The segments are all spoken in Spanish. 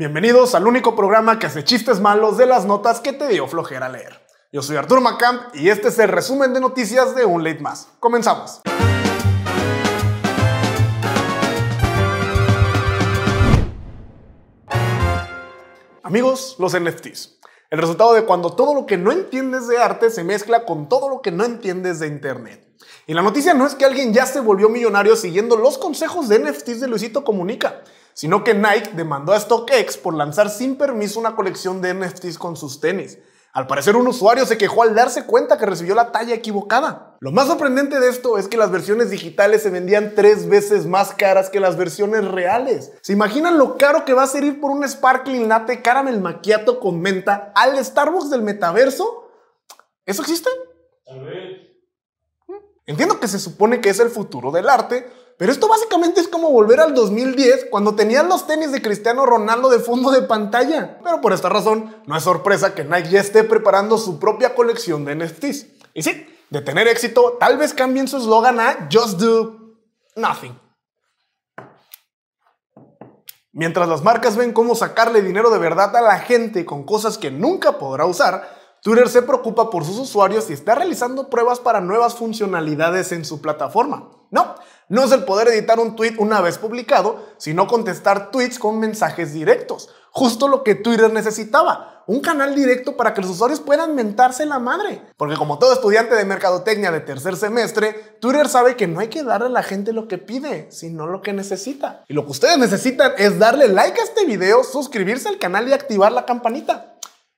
Bienvenidos al único programa que hace chistes malos de las notas que te dio flojera leer. Yo soy Arturo Macamp y este es el resumen de noticias de Un Late Más. Comenzamos. Amigos, los NFTs. El resultado de cuando todo lo que no entiendes de arte se mezcla con todo lo que no entiendes de Internet. Y la noticia no es que alguien ya se volvió millonario siguiendo los consejos de NFTs de Luisito Comunica, sino que Nike demandó a StockX por lanzar sin permiso una colección de NFTs con sus tenis. Al parecer un usuario se quejó al darse cuenta que recibió la talla equivocada. Lo más sorprendente de esto es que las versiones digitales se vendían tres veces más caras que las versiones reales. ¿Se imaginan lo caro que va a ser ir por un Sparkling Latte Caramel Macchiato con menta al Starbucks del metaverso? ¿Eso existe? Tal vez. Entiendo que se supone que es el futuro del arte, pero esto básicamente es como volver al 2010 cuando tenían los tenis de Cristiano Ronaldo de fondo de pantalla. Pero por esta razón, no es sorpresa que Nike ya esté preparando su propia colección de NFTs. Y sí, de tener éxito, tal vez cambien su eslogan a Just Do Nothing. Mientras las marcas ven cómo sacarle dinero de verdad a la gente con cosas que nunca podrá usar, Twitter se preocupa por sus usuarios y está realizando pruebas para nuevas funcionalidades en su plataforma. No, no es el poder editar un tweet una vez publicado, sino contestar tweets con mensajes directos. Justo lo que Twitter necesitaba. Un canal directo para que los usuarios puedan mentarse la madre. Porque como todo estudiante de mercadotecnia de tercer semestre, Twitter sabe que no hay que darle a la gente lo que pide, sino lo que necesita. Y lo que ustedes necesitan es darle like a este video, suscribirse al canal y activar la campanita.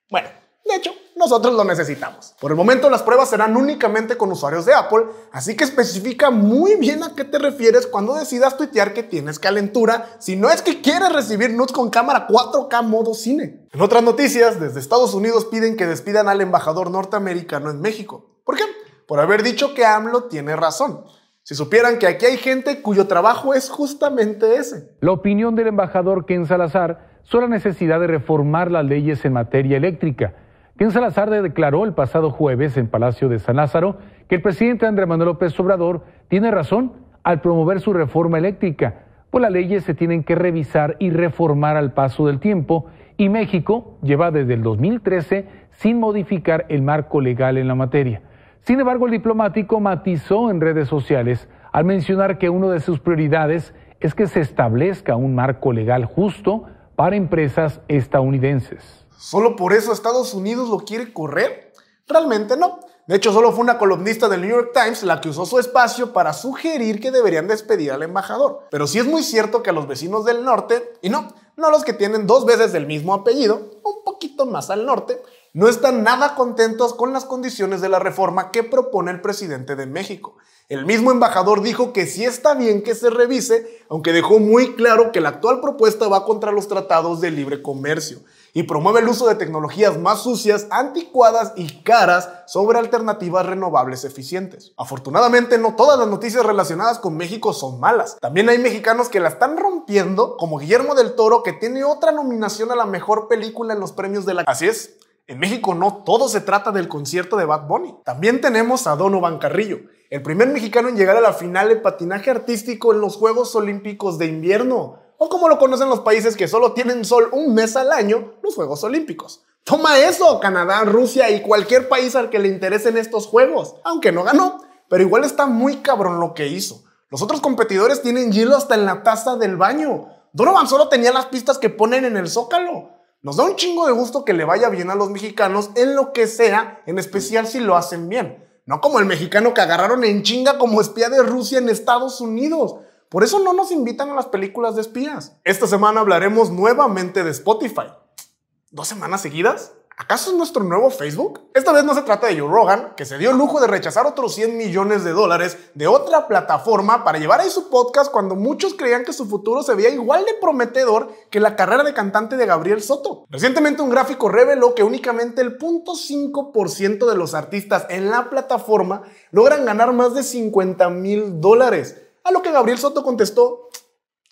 Bueno, de hecho, nosotros lo necesitamos. Por el momento las pruebas serán únicamente con usuarios de Apple, así que especifica muy bien a qué te refieres cuando decidas tuitear que tienes calentura, si no es que quieres recibir nudes con cámara 4K modo cine. En otras noticias, desde Estados Unidos piden que despidan al embajador norteamericano en México. ¿Por qué? Por haber dicho que AMLO tiene razón. Si supieran que aquí hay gente cuyo trabajo es justamente ese. La opinión del embajador Ken Salazar sobre la necesidad de reformar las leyes en materia eléctrica Ken Salazar declaró el pasado jueves en Palacio de San Lázaro que el presidente Andrés Manuel López Obrador tiene razón al promover su reforma eléctrica, pues las leyes se tienen que revisar y reformar al paso del tiempo y México lleva desde el 2013 sin modificar el marco legal en la materia. Sin embargo, el diplomático matizó en redes sociales al mencionar que una de sus prioridades es que se establezca un marco legal justo para empresas estadounidenses. ¿Solo por eso Estados Unidos lo quiere correr? Realmente no. De hecho, solo fue una columnista del New York Times la que usó su espacio para sugerir que deberían despedir al embajador. Pero sí es muy cierto que a los vecinos del norte, y no, no los que tienen dos veces el mismo apellido, un poquito más al norte, no están nada contentos con las condiciones de la reforma que propone el presidente de México. El mismo embajador dijo que sí está bien que se revise, aunque dejó muy claro que la actual propuesta va contra los tratados de libre comercio y promueve el uso de tecnologías más sucias, anticuadas y caras sobre alternativas renovables eficientes. Afortunadamente no todas las noticias relacionadas con México son malas. También hay mexicanos que la están rompiendo, como Guillermo del Toro, que tiene otra nominación a la mejor película en los premios de la... Así es, en México no todo se trata del concierto de Bad Bunny. También tenemos a Donovan Carrillo, el primer mexicano en llegar a la final de patinaje artístico en los Juegos Olímpicos de Invierno o como lo conocen los países que solo tienen sol un mes al año, los Juegos Olímpicos. Toma eso, Canadá, Rusia y cualquier país al que le interesen estos juegos. Aunque no ganó, pero igual está muy cabrón lo que hizo. Los otros competidores tienen hielo hasta en la taza del baño. Donovan solo tenía las pistas que ponen en el zócalo. Nos da un chingo de gusto que le vaya bien a los mexicanos en lo que sea, en especial si lo hacen bien. No como el mexicano que agarraron en chinga como espía de Rusia en Estados Unidos. Por eso no nos invitan a las películas de espías. Esta semana hablaremos nuevamente de Spotify. ¿Dos semanas seguidas? ¿Acaso es nuestro nuevo Facebook? Esta vez no se trata de Joe Rogan, que se dio el lujo de rechazar otros 100 millones de dólares de otra plataforma para llevar ahí su podcast cuando muchos creían que su futuro se veía igual de prometedor que la carrera de cantante de Gabriel Soto. Recientemente un gráfico reveló que únicamente el 0.5% de los artistas en la plataforma logran ganar más de 50 mil dólares. A lo que Gabriel Soto contestó,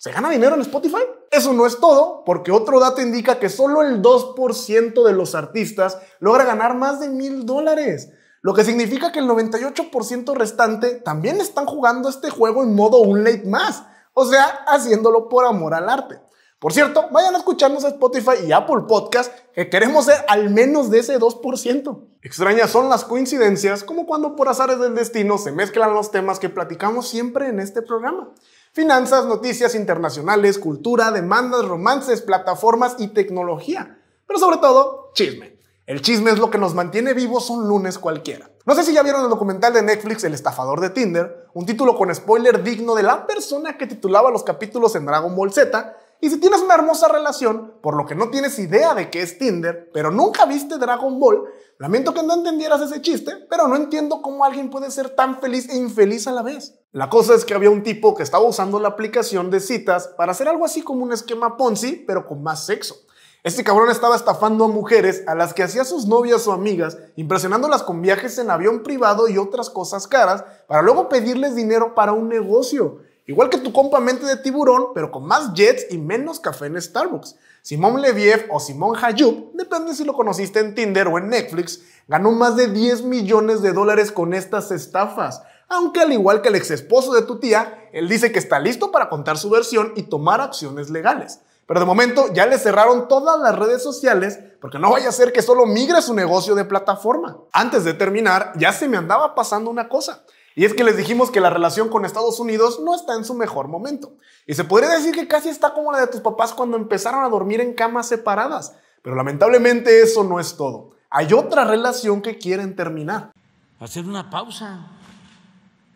¿se gana dinero en Spotify? Eso no es todo, porque otro dato indica que solo el 2% de los artistas logra ganar más de mil dólares. Lo que significa que el 98% restante también están jugando este juego en modo un late más, o sea, haciéndolo por amor al arte. Por cierto, vayan a escucharnos a Spotify y Apple Podcast, que queremos ser al menos de ese 2%. Extrañas son las coincidencias, como cuando por azares del destino se mezclan los temas que platicamos siempre en este programa. Finanzas, noticias internacionales, cultura, demandas, romances, plataformas y tecnología. Pero sobre todo, chisme. El chisme es lo que nos mantiene vivos un lunes cualquiera. No sé si ya vieron el documental de Netflix El estafador de Tinder, un título con spoiler digno de la persona que titulaba los capítulos en Dragon Ball Z, y si tienes una hermosa relación, por lo que no tienes idea de qué es Tinder, pero nunca viste Dragon Ball, lamento que no entendieras ese chiste, pero no entiendo cómo alguien puede ser tan feliz e infeliz a la vez. La cosa es que había un tipo que estaba usando la aplicación de citas para hacer algo así como un esquema Ponzi, pero con más sexo. Este cabrón estaba estafando a mujeres a las que hacía sus novias o amigas, impresionándolas con viajes en avión privado y otras cosas caras, para luego pedirles dinero para un negocio. Igual que tu compa mente de tiburón, pero con más jets y menos café en Starbucks. Simón Leviev o Simón Hayub, depende si lo conociste en Tinder o en Netflix, ganó más de 10 millones de dólares con estas estafas. Aunque al igual que el ex esposo de tu tía, él dice que está listo para contar su versión y tomar acciones legales. Pero de momento ya le cerraron todas las redes sociales porque no vaya a ser que solo migre su negocio de plataforma. Antes de terminar, ya se me andaba pasando una cosa. Y es que les dijimos que la relación con Estados Unidos no está en su mejor momento. Y se podría decir que casi está como la de tus papás cuando empezaron a dormir en camas separadas. Pero lamentablemente eso no es todo. Hay otra relación que quieren terminar. Hacer una pausa,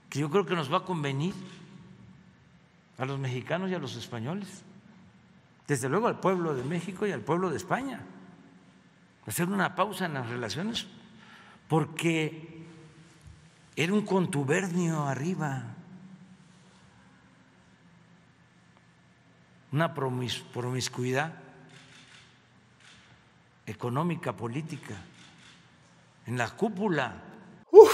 que yo creo que nos va a convenir a los mexicanos y a los españoles. Desde luego al pueblo de México y al pueblo de España. Hacer una pausa en las relaciones porque era un contubernio arriba, una promiscuidad económica, política, en la cúpula. Uf,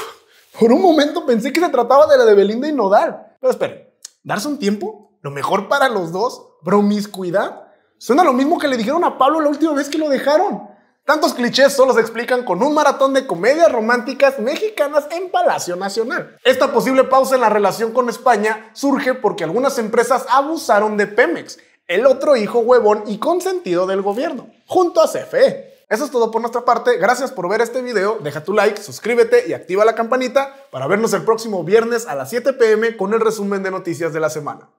por un momento pensé que se trataba de la de Belinda y Nodal. Pero esperen, ¿darse un tiempo? ¿Lo mejor para los dos? ¿Promiscuidad? Suena lo mismo que le dijeron a Pablo la última vez que lo dejaron. Tantos clichés solo se explican con un maratón de comedias románticas mexicanas en Palacio Nacional. Esta posible pausa en la relación con España surge porque algunas empresas abusaron de Pemex, el otro hijo huevón y consentido del gobierno, junto a CFE. Eso es todo por nuestra parte. Gracias por ver este video. Deja tu like, suscríbete y activa la campanita para vernos el próximo viernes a las 7 pm con el resumen de noticias de la semana.